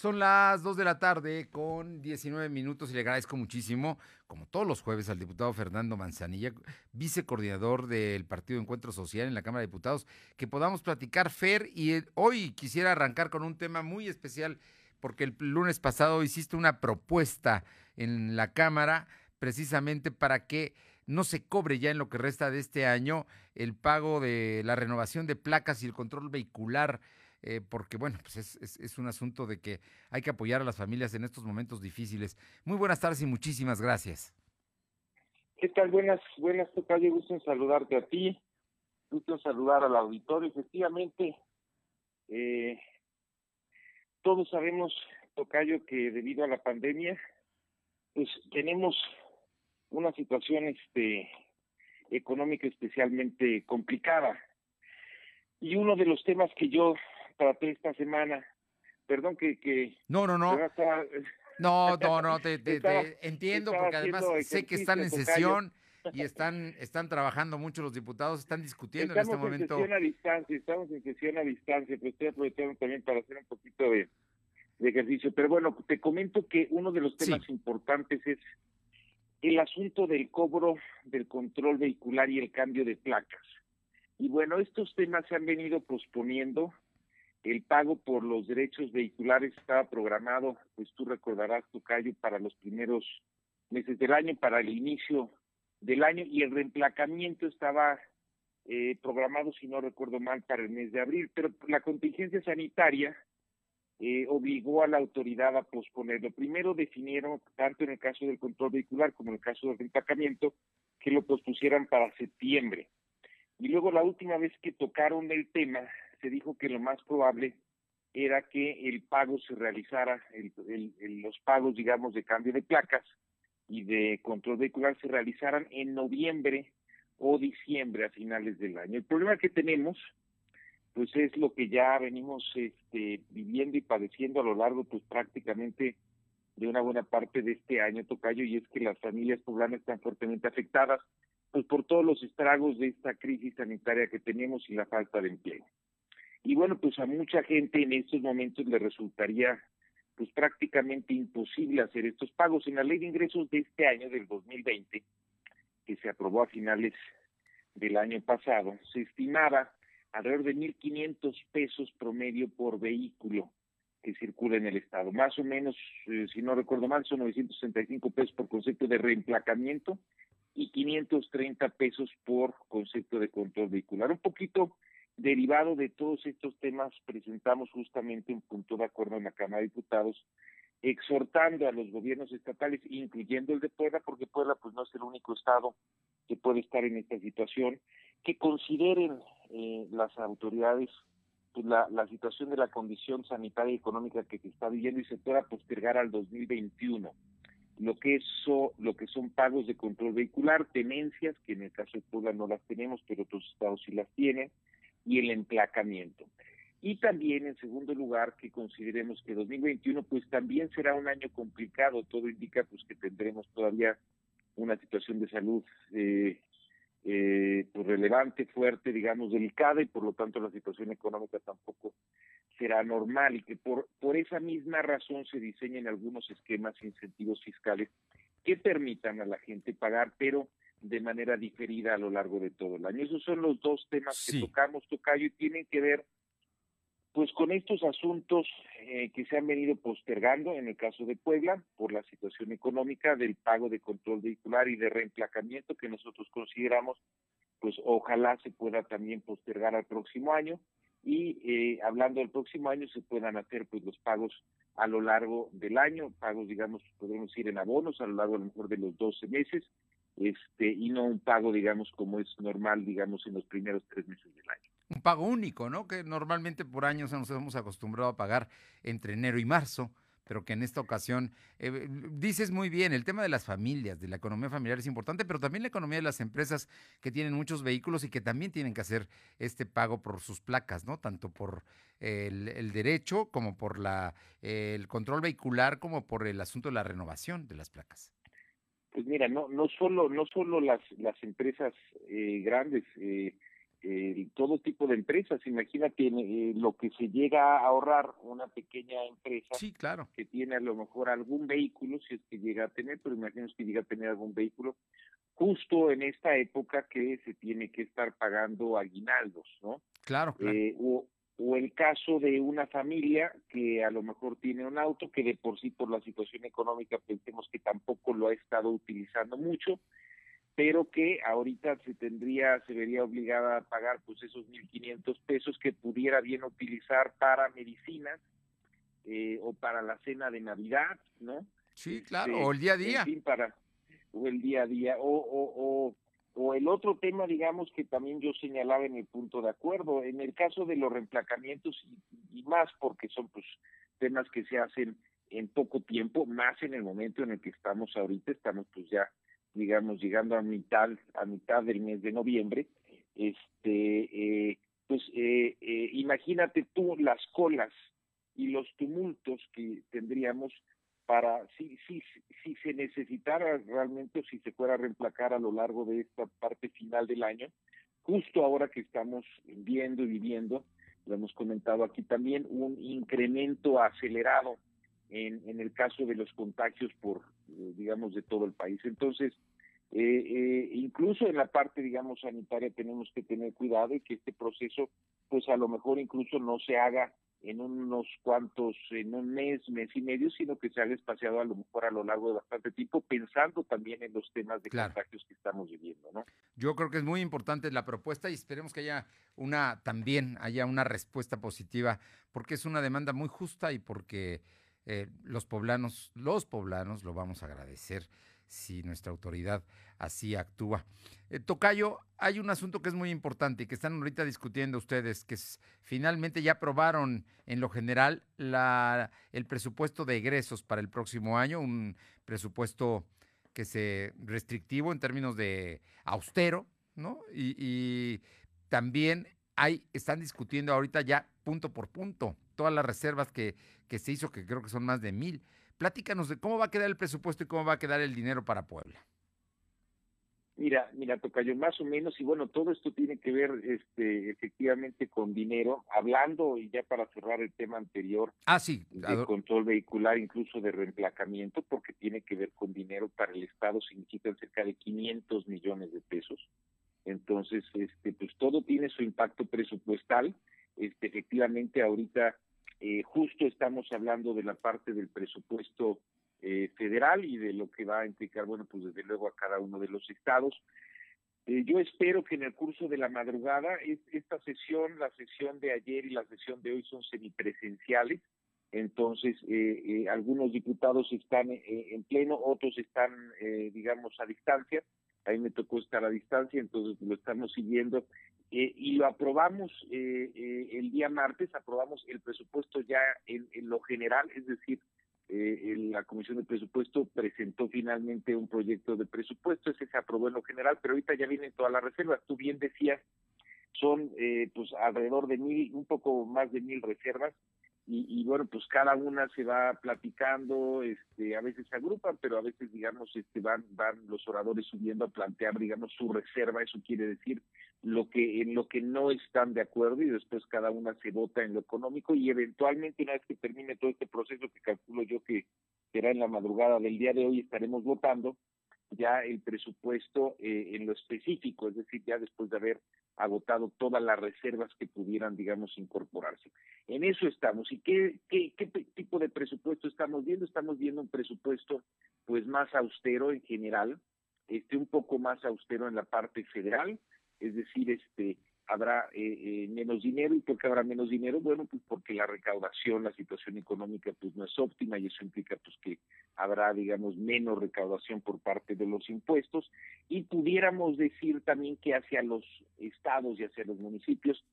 Son las 2 de la tarde con 19 minutos y le agradezco muchísimo, como todos los jueves, al diputado Fernando Manzanilla, vicecoordinador del Partido Encuentro Social en la Cámara de Diputados, que podamos platicar, Fer, y eh, hoy quisiera arrancar con un tema muy especial, porque el lunes pasado hiciste una propuesta en la Cámara precisamente para que no se cobre ya en lo que resta de este año el pago de la renovación de placas y el control vehicular eh, porque bueno, pues es, es, un asunto de que hay que apoyar a las familias en estos momentos difíciles. Muy buenas tardes y muchísimas gracias. ¿Qué tal? Buenas, buenas, Tocayo. Gusto saludarte a ti. Gusto saludar al auditorio. Efectivamente, eh, todos sabemos, Tocayo, que debido a la pandemia, pues tenemos una situación este económica especialmente complicada. Y uno de los temas que yo traté esta semana. Perdón que... que no, no, no. no, no, no, te, entiendo porque además sé que están en sesión y están están trabajando mucho los diputados, están discutiendo en este momento. Estamos en sesión a distancia, estamos en sesión a distancia, pero estoy aprovechando también para hacer un poquito de, ejercicio. Pero bueno, te comento que uno de los temas importantes es el asunto del cobro del control vehicular y el cambio de placas. Y bueno, estos temas se han venido posponiendo el pago por los derechos vehiculares estaba programado, pues tú recordarás, Tocayo, para los primeros meses del año, para el inicio del año, y el reemplacamiento estaba eh, programado, si no recuerdo mal, para el mes de abril, pero la contingencia sanitaria eh, obligó a la autoridad a posponerlo. Primero definieron, tanto en el caso del control vehicular como en el caso del reemplacamiento, que lo pospusieran para septiembre. Y luego la última vez que tocaron el tema, se dijo que lo más probable era que el pago se realizara, los pagos, digamos, de cambio de placas y de control vehicular se realizaran en noviembre o diciembre a finales del año. El problema que tenemos, pues es lo que ya venimos este, viviendo y padeciendo a lo largo, pues prácticamente de una buena parte de este año, Tocayo, y es que las familias poblanas están fuertemente afectadas, pues por todos los estragos de esta crisis sanitaria que tenemos y la falta de empleo. Y bueno, pues a mucha gente en estos momentos le resultaría pues prácticamente imposible hacer estos pagos. En la ley de ingresos de este año, del 2020, que se aprobó a finales del año pasado, se estimaba alrededor de 1.500 pesos promedio por vehículo que circula en el estado. Más o menos, eh, si no recuerdo mal, son 965 pesos por concepto de reemplacamiento y 530 pesos por concepto de control vehicular. Un poquito Derivado de todos estos temas, presentamos justamente un punto de acuerdo en la Cámara de Diputados, exhortando a los gobiernos estatales, incluyendo el de Puebla, porque Puebla pues no es el único estado que puede estar en esta situación, que consideren eh, las autoridades pues, la, situación de la condición sanitaria y económica que se está viviendo y se pueda postergar al 2021 lo que eso, lo que son pagos de control vehicular, tenencias, que en el caso de Puebla no las tenemos, pero otros estados sí las tienen, y el emplacamiento. Y también, en segundo lugar, que consideremos que 2021 pues también será un año complicado. Todo indica pues que tendremos todavía una situación de salud eh, eh, pues relevante, fuerte, digamos, delicada y por lo tanto la situación económica tampoco será normal y que por, por esa misma razón se diseñen algunos esquemas e incentivos fiscales que permitan a la gente pagar, pero de manera diferida a lo largo de todo el año. Esos son los dos temas que tocamos, Tocayo, y tienen que ver pues con estos asuntos eh, que se han venido postergando en el caso de Puebla por la situación económica del pago de control vehicular y de reemplacamiento que nosotros consideramos pues ojalá se pueda también postergar al próximo año y eh, hablando del próximo año se puedan hacer pues los pagos a lo largo del año, pagos digamos podemos ir en abonos a lo largo a lo mejor de los 12 meses este y no un pago, digamos, como es normal, digamos, en los primeros tres meses del año. Un pago único, ¿no? Que normalmente por años nos hemos acostumbrado a pagar entre enero y marzo, pero que en esta ocasión, eh, dices muy bien, el tema de las familias, de la economía familiar es importante, pero también la economía de las empresas que tienen muchos vehículos y que también tienen que hacer este pago por sus placas, ¿no? Tanto por el, derecho como por la, el control vehicular, como por el asunto de la renovación de las placas. Pues mira, no no solo no solo las las empresas eh, grandes, eh, eh, todo tipo de empresas. Imagínate eh, lo que se llega a ahorrar una pequeña empresa sí, claro. que tiene a lo mejor algún vehículo, si es que llega a tener, pero imagínate que llega a tener algún vehículo, justo en esta época que se tiene que estar pagando aguinaldos, ¿no? Claro, claro. Eh, o, o el caso de una familia que a lo mejor tiene un auto que de por sí por la situación económica pensemos que tampoco lo ha estado utilizando mucho, pero que ahorita se tendría, se vería obligada a pagar pues esos 1.500 pesos que pudiera bien utilizar para medicinas eh, o para la cena de Navidad, ¿no? Sí, claro, este, o el día a día. para, o el día a día, o, o, o, o el otro tema, digamos, que también yo señalaba en el punto de acuerdo, en el caso de los reemplacamientos y, y más porque son pues temas que se hacen en poco tiempo, más en el momento en el que estamos ahorita, estamos pues ya digamos, llegando a mitad, a mitad del mes de noviembre, este, eh, pues eh, eh, imagínate tú las colas y los tumultos que tendríamos para si, si, si se necesitara realmente si se fuera a reemplacar a lo largo de esta parte final del año, justo ahora que estamos viendo y viviendo, lo hemos comentado aquí también, un incremento acelerado en, en el caso de los contagios por, eh, digamos, de todo el país. Entonces, eh, eh, incluso en la parte, digamos, sanitaria tenemos que tener cuidado y que este proceso, pues a lo mejor incluso no se haga en unos cuantos, en un mes, mes y medio, sino que se haga espaciado a lo mejor a lo largo de bastante tiempo, pensando también en los temas de contagios que estamos viviendo, ¿no? Yo creo que es muy importante la propuesta y esperemos que haya una, también haya una respuesta positiva, porque es una demanda muy justa y porque eh, los poblanos, los poblanos lo vamos a agradecer si nuestra autoridad así actúa. Eh, Tocayo, hay un asunto que es muy importante y que están ahorita discutiendo ustedes, que finalmente ya aprobaron en lo general el presupuesto de egresos para el próximo año, un presupuesto que se restrictivo en términos de austero, ¿no? Y, también hay, están discutiendo ahorita ya punto por punto todas las reservas que se hizo, que creo que son más de mil. Platícanos de cómo va a quedar el presupuesto y cómo va a quedar el dinero para Puebla. Mira, mira, Tocayo, más o menos, y bueno, todo esto tiene que ver este, efectivamente con dinero, hablando, y ya para cerrar el tema anterior, ah, sí, de control vehicular, incluso de reemplacamiento, porque tiene que ver con dinero para el Estado, significa cerca de 500 millones de pesos. Entonces, este, pues todo tiene su impacto presupuestal. Este, efectivamente, ahorita eh, justo estamos hablando de la parte del presupuesto eh, federal y de lo que va a implicar, bueno, pues desde luego a cada uno de los estados. Eh, yo espero que en el curso de la madrugada, esta sesión, la sesión de ayer y la sesión de hoy son semipresenciales, entonces algunos diputados están en pleno, otros están, digamos, a distancia. A mí me tocó estar a distancia, entonces lo estamos siguiendo eh, y lo aprobamos eh, eh, el día martes, aprobamos el presupuesto ya en, lo general, es decir, la Comisión de Presupuesto presentó finalmente un proyecto de presupuesto, ese se aprobó en lo general, pero ahorita ya vienen todas las reservas. Tú bien decías, son pues alrededor de mil, un poco más de mil reservas, y, bueno, pues cada una se va platicando, este, a veces se agrupan, pero a veces, digamos, este, van, van los oradores subiendo a plantear, digamos, su reserva, eso quiere decir lo que, en lo que no están de acuerdo y después cada una se vota en lo económico y eventualmente una vez que termine todo este proceso que calculo yo que será en la madrugada del día de hoy estaremos votando ya el presupuesto eh, en lo específico, es decir, ya después de haber agotado todas las reservas que pudieran, digamos, incorporarse. En eso estamos. ¿Y qué, tipo de presupuesto estamos viendo? Estamos viendo un presupuesto pues más austero en general, este un poco más austero en la parte federal, es decir, este habrá eh, eh, menos dinero y por qué habrá menos dinero bueno pues porque la recaudación la situación económica pues no es óptima y eso implica pues que habrá digamos menos recaudación por parte de los impuestos y pudiéramos decir también que hacia los estados y hacia los municipios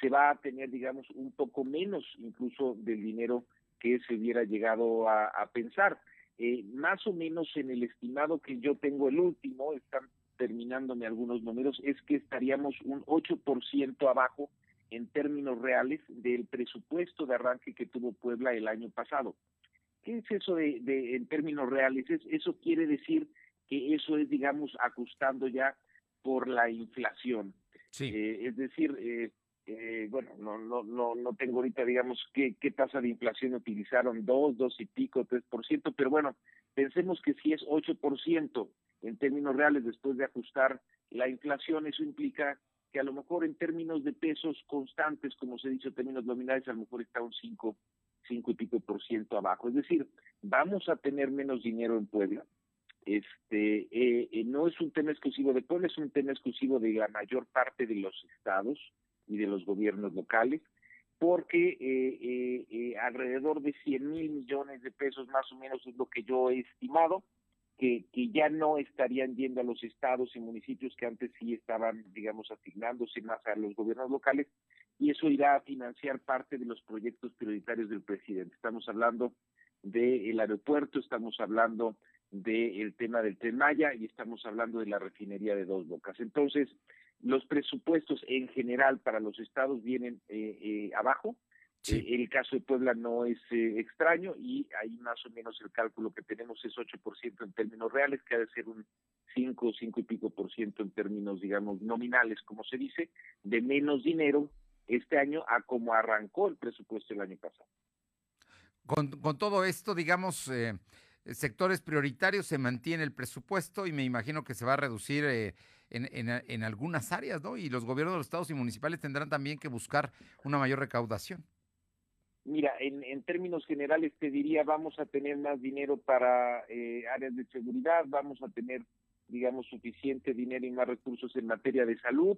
se va a tener digamos un poco menos incluso del dinero que se hubiera llegado a, pensar eh, más o menos en el estimado que yo tengo el último están terminándome algunos números, es que estaríamos un 8% abajo en términos reales del presupuesto de arranque que tuvo Puebla el año pasado. ¿Qué es eso de, de en términos reales? eso quiere decir que eso es, digamos, ajustando ya por la inflación. Sí. Eh, es decir, eh, eh, bueno, no, no, no, no tengo ahorita, digamos, qué, qué tasa de inflación utilizaron, dos, dos y pico, tres por ciento, pero bueno, pensemos que si es ocho por ciento en términos reales después de ajustar la inflación, eso implica que a lo mejor en términos de pesos constantes, como se dice en términos nominales, a lo mejor está un cinco, cinco y pico por ciento abajo. Es decir, vamos a tener menos dinero en Puebla. Este, eh, eh, no es un tema exclusivo de Puebla, es un tema exclusivo de la mayor parte de los estados y de los gobiernos locales, porque eh, eh, alrededor de 100 mil millones de pesos más o menos es lo que yo he estimado, que, que ya no estarían yendo a los estados y municipios que antes sí estaban, digamos, asignándose más a los gobiernos locales, y eso irá a financiar parte de los proyectos prioritarios del presidente. Estamos hablando del aeropuerto, estamos hablando del tema del Tren Maya y estamos hablando de la refinería de Dos Bocas. Entonces, los presupuestos en general para los estados vienen eh, eh, abajo. Eh, el caso de Puebla no es extraño y ahí más o menos el cálculo que tenemos es 8% en términos reales, que ha de ser un 5, 5 y pico por ciento en términos, digamos, nominales, como se dice, de menos dinero este año a como arrancó el presupuesto el año pasado. Con, con todo esto, digamos, sectores prioritarios se mantiene el presupuesto y me imagino que se va a reducir en, algunas áreas, ¿no? Y los gobiernos de los estados y municipales tendrán también que buscar una mayor recaudación. Mira, en, términos generales te diría, vamos a tener más dinero para eh, áreas de seguridad, vamos a tener, digamos, suficiente dinero y más recursos en materia de salud,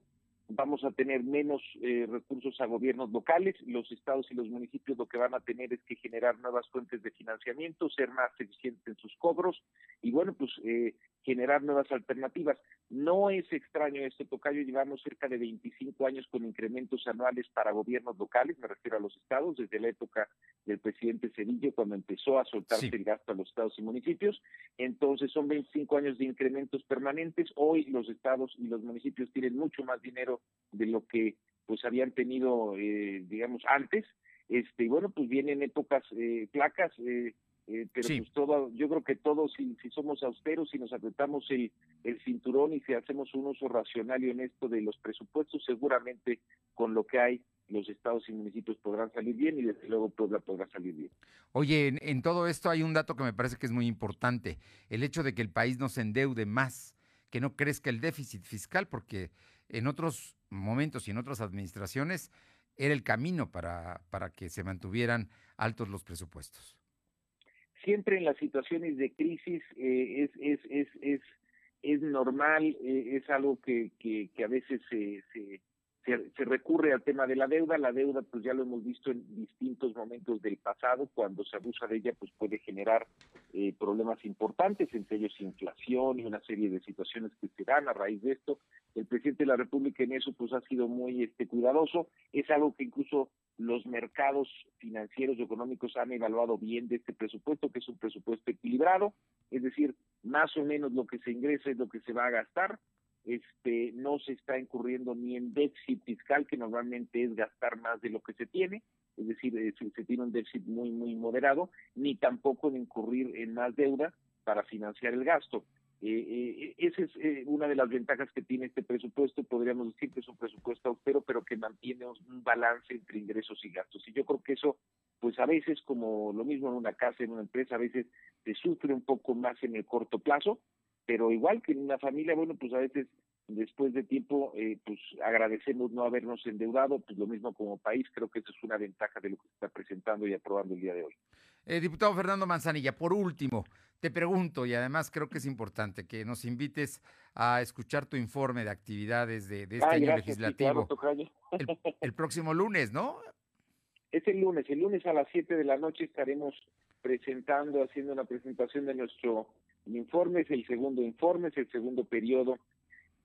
vamos a tener menos eh, recursos a gobiernos locales, los estados y los municipios lo que van a tener es que generar nuevas fuentes de financiamiento, ser más eficientes en sus cobros. Y bueno, pues eh, generar nuevas alternativas. No es extraño esto, Tocayo, llevamos cerca de 25 años con incrementos anuales para gobiernos locales, me refiero a los estados, desde la época del presidente Cedillo, cuando empezó a soltarse el gasto a los estados y municipios. Entonces son 25 años de incrementos permanentes. Hoy los estados y los municipios tienen mucho más dinero de lo que pues habían tenido, eh, digamos, antes. Este, y bueno, pues vienen épocas eh, placas, eh, eh, pero pues todo, yo creo que todos, si, si somos austeros, si nos apretamos el, el cinturón y si hacemos un uso racional y honesto de los presupuestos, seguramente con lo que hay los estados y municipios podrán salir bien y desde luego Puebla podrá salir bien. Oye, en, en, todo esto hay un dato que me parece que es muy importante, el hecho de que el país no se endeude más, que no crezca el déficit fiscal, porque en otros momentos y en otras administraciones era el camino para, para que se mantuvieran altos los presupuestos siempre en las situaciones de crisis eh, es, es, es, es, normal, eh, es algo que, que, que a veces se, se, se, recurre al tema de la deuda. La deuda, pues ya lo hemos visto en distintos momentos del pasado, cuando se abusa de ella, pues puede generar eh, problemas importantes, entre ellos inflación y una serie de situaciones que se dan a raíz de esto. El presidente de la República en eso, pues ha sido muy este, cuidadoso. Es algo que incluso los mercados financieros y económicos han evaluado bien de este presupuesto, que es un presupuesto equilibrado, es decir, más o menos lo que se ingresa es lo que se va a gastar este, no se está incurriendo ni en déficit fiscal, que normalmente es gastar más de lo que se tiene, es decir, eh, se, tiene un déficit muy, muy moderado, ni tampoco en incurrir en más deuda para financiar el gasto. Eh, eh, esa es una de las ventajas que tiene este presupuesto, podríamos decir que es un presupuesto austero, pero que mantiene un balance entre ingresos y gastos. Y yo creo que eso, pues a veces, como lo mismo en una casa, en una empresa, a veces se sufre un poco más en el corto plazo, pero igual que en una familia, bueno, pues a veces después de tiempo, eh, pues agradecemos no habernos endeudado, pues lo mismo como país, creo que eso es una ventaja de lo que se está presentando y aprobando el día de hoy. Eh, diputado Fernando Manzanilla, por último, te pregunto, y además creo que es importante que nos invites a escuchar tu informe de actividades de, este año legislativo. el, el próximo lunes, ¿no? Es el lunes, el lunes a las 7 de la noche estaremos presentando, haciendo una presentación de nuestro informe, es el segundo informe, es el segundo periodo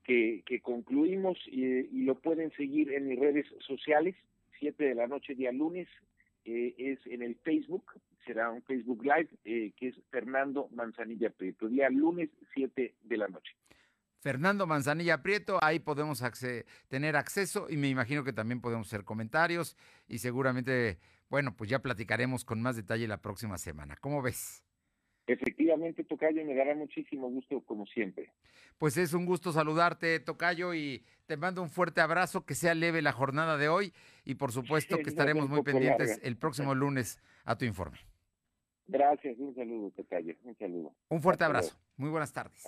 que, que concluimos y, lo pueden seguir en mis redes sociales, 7 de la noche día lunes, eh, es en el Facebook, será un Facebook Live, eh, que es Fernando Manzanilla Prieto, día lunes 7 de la noche. Fernando Manzanilla Prieto, ahí podemos tener acceso y me imagino que también podemos hacer comentarios y seguramente, bueno, pues ya platicaremos con más detalle la próxima semana. ¿Cómo ves? Efectivamente, Tocayo, me dará muchísimo gusto, como siempre. Pues es un gusto saludarte, Tocayo, y te mando un fuerte abrazo, que sea leve la jornada de hoy, y por supuesto que estaremos muy pendientes el próximo lunes a tu informe. Gracias, un saludo, Tocayo, un saludo. Un fuerte abrazo, muy buenas tardes.